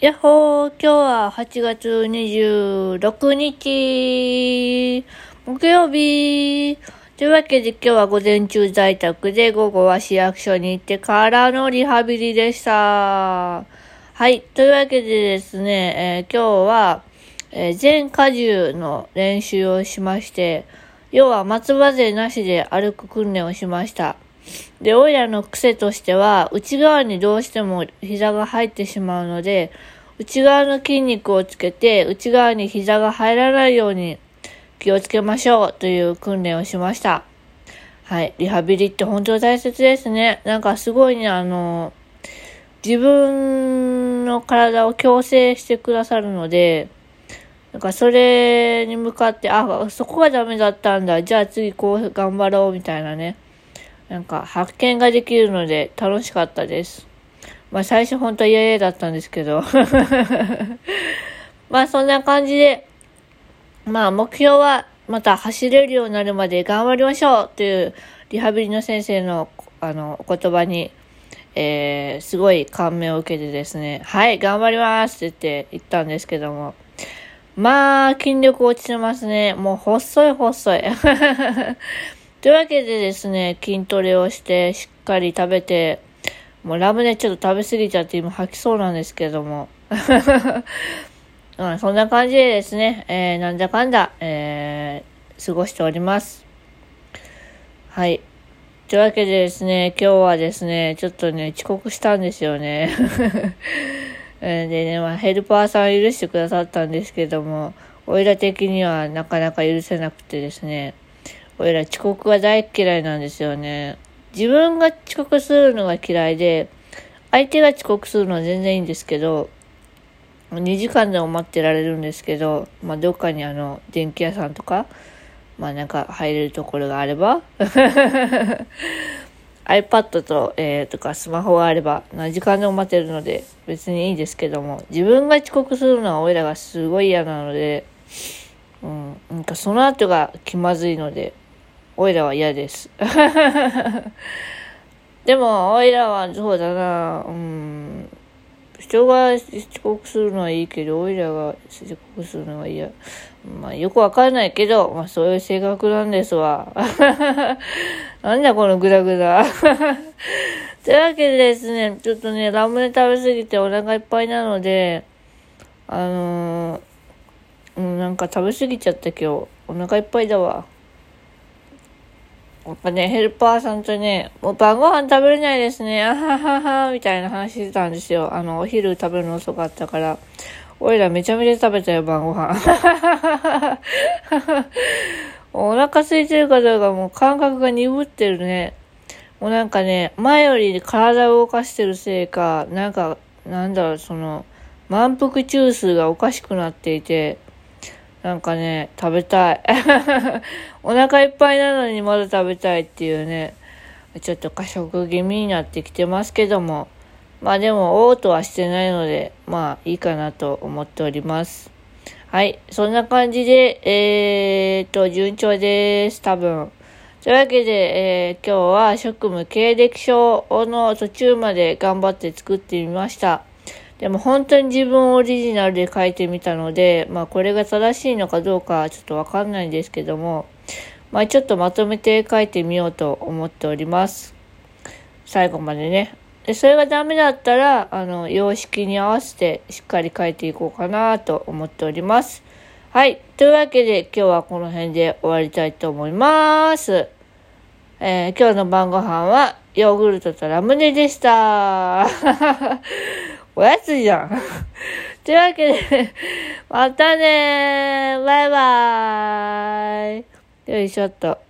やっほー、今日は8月26日、木曜日。というわけで今日は午前中在宅で午後は市役所に行ってからのリハビリでした。はい。というわけでですね、えー今日は、えー全荷重の練習をしまして、要は松葉勢なしで歩く訓練をしました。で、オイラの癖としては、内側にどうしても膝が入ってしまうので、内側の筋肉をつけて、内側に膝が入らないように気をつけましょうという訓練をしました。はい。リハビリって本当大切ですね。なんかすごいね、あの、自分の体を矯正してくださるので、なんかそれに向かって、あ、そこがダメだったんだ。じゃあ次こう頑張ろうみたいなね。なんか発見ができるので楽しかったです。まあ最初本当は嫌々だったんですけど。まあそんな感じで、まあ目標はまた走れるようになるまで頑張りましょうというリハビリの先生のあのお言葉に、えー、すごい感銘を受けてですね、はい、頑張りますって言って言ったんですけども、まあ筋力落ちてますね。もう細い細い。というわけでですね、筋トレをして、しっかり食べて、もうラムネちょっと食べ過ぎちゃって今吐きそうなんですけども。うん、そんな感じでですね、えー、なんだかんだ、えー、過ごしております。はい。というわけでですね、今日はですね、ちょっとね、遅刻したんですよね。でね、まあ、ヘルパーさん許してくださったんですけども、おいら的にはなかなか許せなくてですね、おいら遅刻が大嫌いなんですよね。自分が遅刻するのが嫌いで、相手が遅刻するのは全然いいんですけど、2時間でも待ってられるんですけど、まあ、どっかにあの、電気屋さんとか、まあなんか入れるところがあれば、iPad と、えー、とかスマホがあれば何時間でも待てるので別にいいですけども、自分が遅刻するのはおいらがすごい嫌なので、うん、なんかその後が気まずいので、おいらは嫌です。でも、おいらはそうだな、うん、人が遅刻するのはいいけど、おいらが遅刻するのは嫌。まあ、よくわかんないけど、まあ、そういう性格なんですわ。なんだこのグダグダ。というわけでですね、ちょっとね、ラムネ食べ過ぎてお腹いっぱいなので、あのー、うん、なんか食べ過ぎちゃった今日。お腹いっぱいだわ。やっぱね、ヘルパーさんとね、もう晩ご飯食べれないですね。あははは、みたいな話してたんですよ。あの、お昼食べるの遅かったから。おいらめちゃめちゃ食べたよ、晩ご飯。お腹空いてるかどうかもう感覚が鈍ってるね。もうなんかね、前より体を動かしてるせいか、なんか、なんだろう、その、満腹中枢がおかしくなっていて、なんかね、食べたい。お腹いっぱいなのにまだ食べたいっていうね、ちょっと過食気味になってきてますけども、まあでも、嘔吐はしてないので、まあいいかなと思っております。はい。そんな感じで、えーっと、順調です。多分。というわけで、えー今日は職務経歴書の途中まで頑張って作ってみました。でも本当に自分オリジナルで書いてみたので、まあこれが正しいのかどうかちょっとわかんないんですけども、まあちょっとまとめて書いてみようと思っております。最後までね。で、それがダメだったら、あの、様式に合わせてしっかり書いていこうかなと思っております。はい。というわけで今日はこの辺で終わりたいと思います。えー今日の晩ご飯はヨーグルトとラムネでした。おやつじゃん。というわけで、またねバイバーイ。よいしょっと。